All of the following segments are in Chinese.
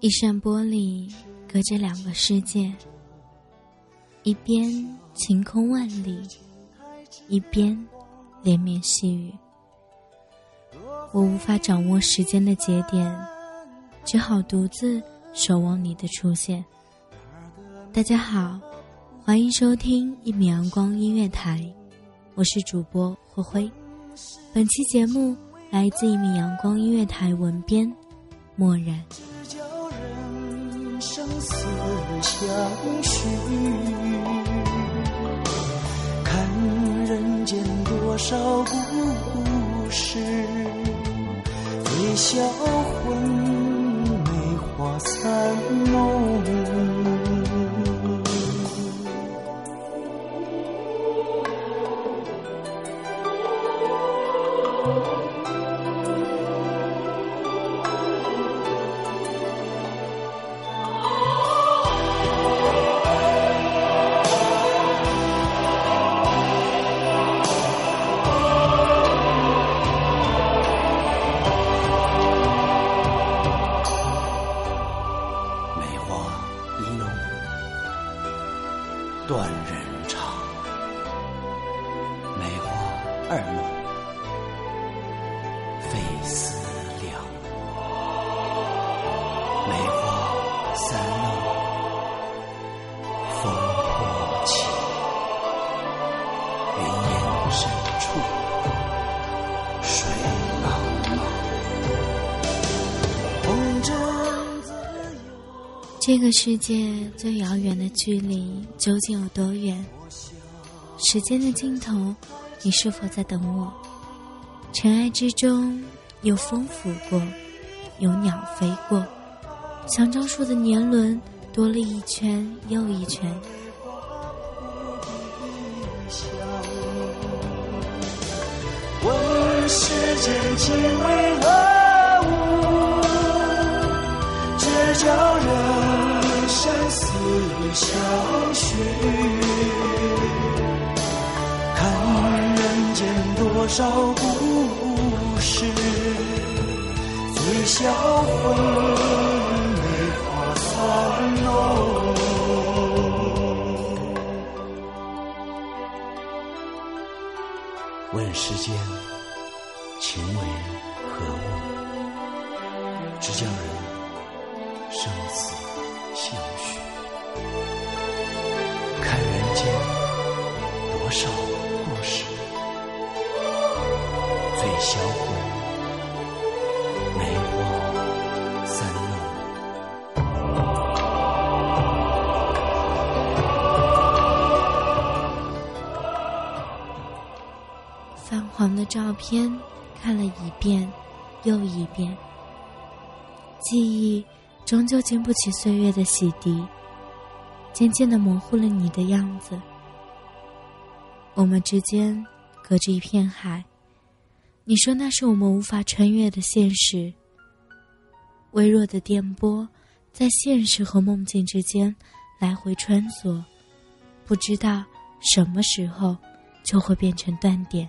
一扇玻璃隔着两个世界，一边晴空万里，一边连绵细雨。我无法掌握时间的节点，只好独自守望你的出现。大家好，欢迎收听一米阳光音乐台，我是主播灰灰。本期节目来自一米阳光音乐台文编漠然。生死相许，看人间多少故事，微笑魂，梅花断人肠。梅花二弄这个世界最遥远的距离究竟有多远？时间的尽头，你是否在等我？尘埃之中，有风拂过，有鸟飞过，香樟树的年轮多了一圈又一圈。问世间情为何物？只叫人。生死相许，看人间多少故事，醉销魂，梅花三弄。问世间情为何物？只叫人生死。相许，看人间多少故事，醉销魂，梅花三弄。泛黄的照片看了一遍又一遍，记忆。终究经不起岁月的洗涤，渐渐的模糊了你的样子。我们之间隔着一片海，你说那是我们无法穿越的现实。微弱的电波在现实和梦境之间来回穿梭，不知道什么时候就会变成断点。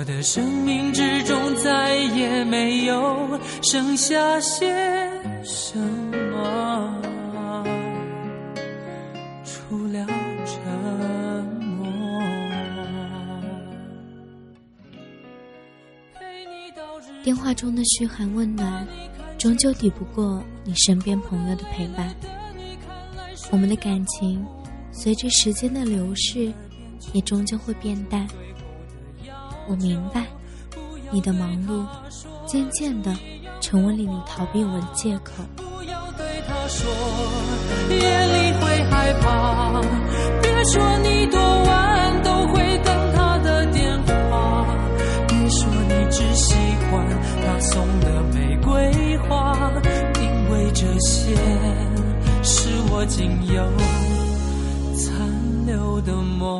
我的生命之中再也没有剩下些什么，除了沉默。电话中的嘘寒问暖，终究抵不过你身边朋友的陪伴。我们的感情，随着时间的流逝，也终究会变淡。我明白，你的忙碌渐渐的成为了你逃避我的借口。不要对他说，夜里会害怕。别说你多晚都会等他的电话。别说你只喜欢他送的玫瑰花，因为这些是我仅有残留的梦。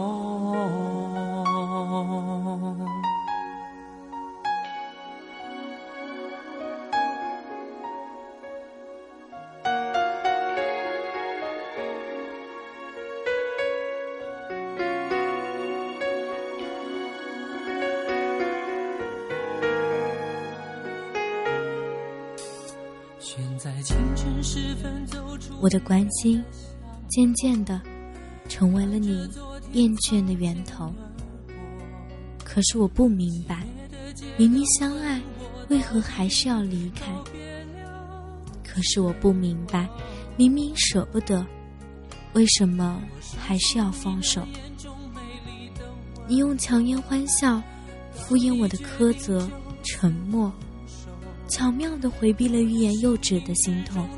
我的关心，渐渐的成为了你厌倦的源头。可是我不明白，明明相爱，为何还是要离开？可是我不明白，明明舍不得，为什么还是要放手？你用强颜欢笑敷衍我的苛责、沉默。巧妙地回避了欲言又止的心痛。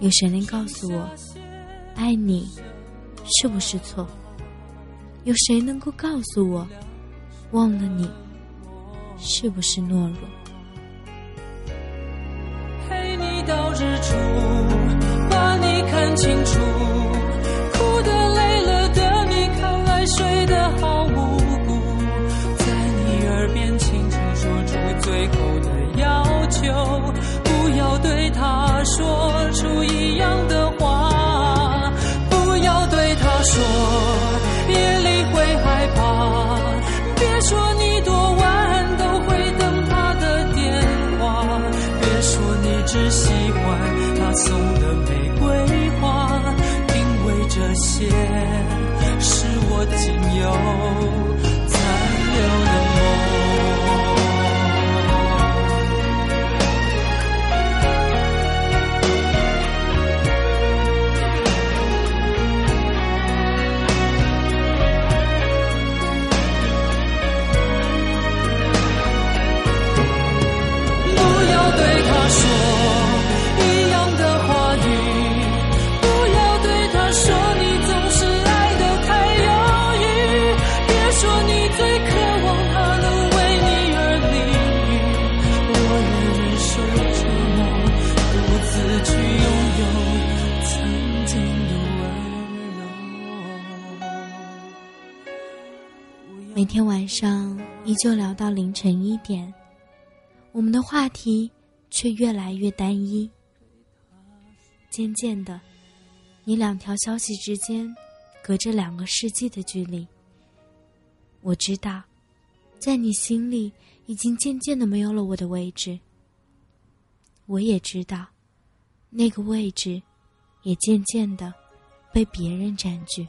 有谁能告诉我，爱你是不是错？有谁能够告诉我，忘了你是不是懦弱？陪你到日出，把你看清楚。有。天晚上依旧聊到凌晨一点，我们的话题却越来越单一。渐渐的，你两条消息之间隔着两个世纪的距离。我知道，在你心里已经渐渐的没有了我的位置。我也知道，那个位置也渐渐的被别人占据。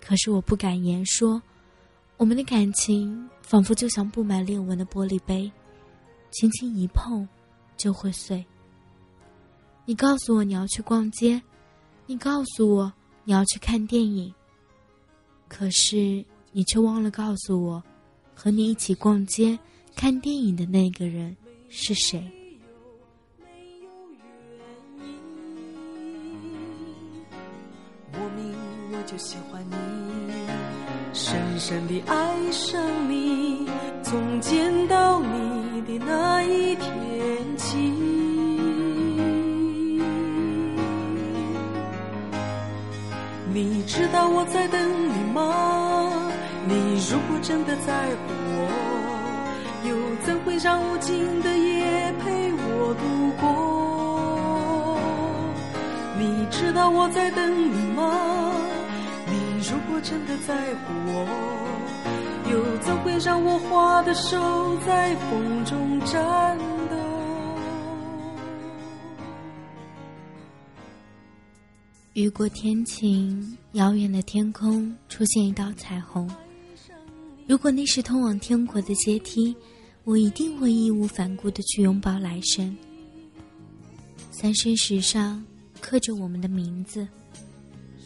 可是我不敢言说。我们的感情仿佛就像布满裂纹的玻璃杯，轻轻一碰就会碎。你告诉我你要去逛街，你告诉我你要去看电影，可是你却忘了告诉我，和你一起逛街、看电影的那个人是谁。莫名我就喜欢你，深深地爱上你，从见到你的那一天起。你知道我在等你吗？你如果真的在乎我，又怎会让无尽的夜陪我度过？你知道我在等你吗？真的在乎我，又怎会让我花的手在风中颤抖？雨过天晴，遥远的天空出现一道彩虹。如果那是通往天国的阶梯，我一定会义无反顾的去拥抱来生。三生石上刻着我们的名字，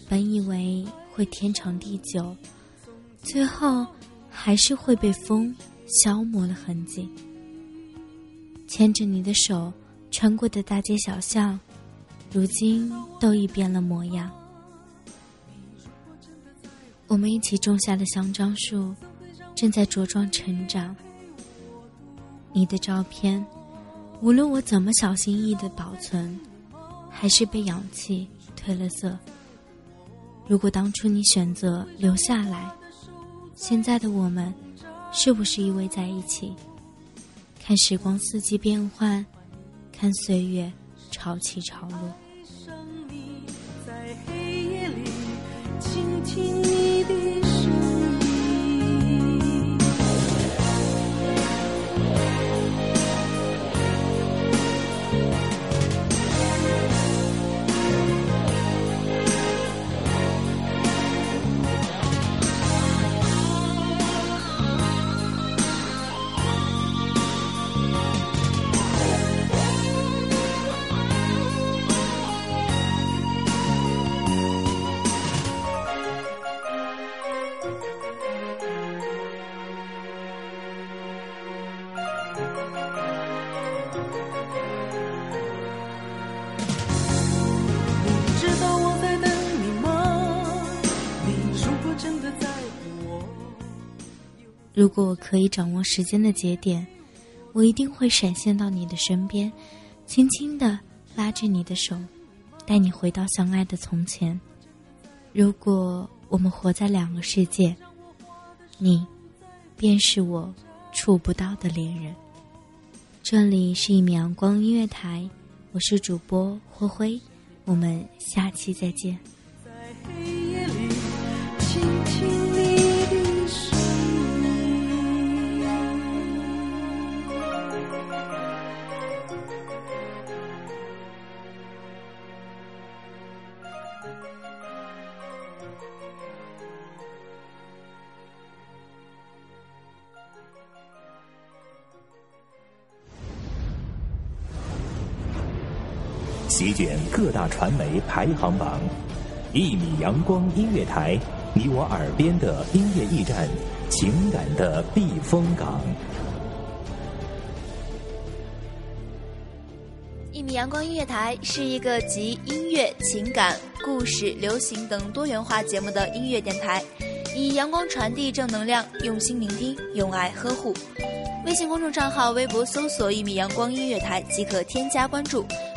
本以为会天长地久，最后还是会被风消磨了痕迹。牵着你的手，穿过的大街小巷。如今都已变了模样。我们一起种下的香樟树，正在茁壮成长。你的照片，无论我怎么小心翼翼的保存，还是被氧气褪了色。如果当初你选择留下来，现在的我们，是不是依偎在一起，看时光四季变换，看岁月？潮起潮落。在黑夜里倾听如果我可以掌握时间的节点，我一定会闪现到你的身边，轻轻地拉着你的手，带你回到相爱的从前。如果我们活在两个世界，你便是我触不到的恋人。这里是一米阳光音乐台，我是主播灰灰，我们下期再见。席卷各大传媒排行榜，一米阳光音乐台，你我耳边的音乐驿站，情感的避风港。一米阳光音乐台是一个集音乐、情感、故事、流行等多元化节目的音乐电台，以阳光传递正能量，用心聆听，用爱呵护。微信公众账号、微博搜索“一米阳光音乐台”即可添加关注。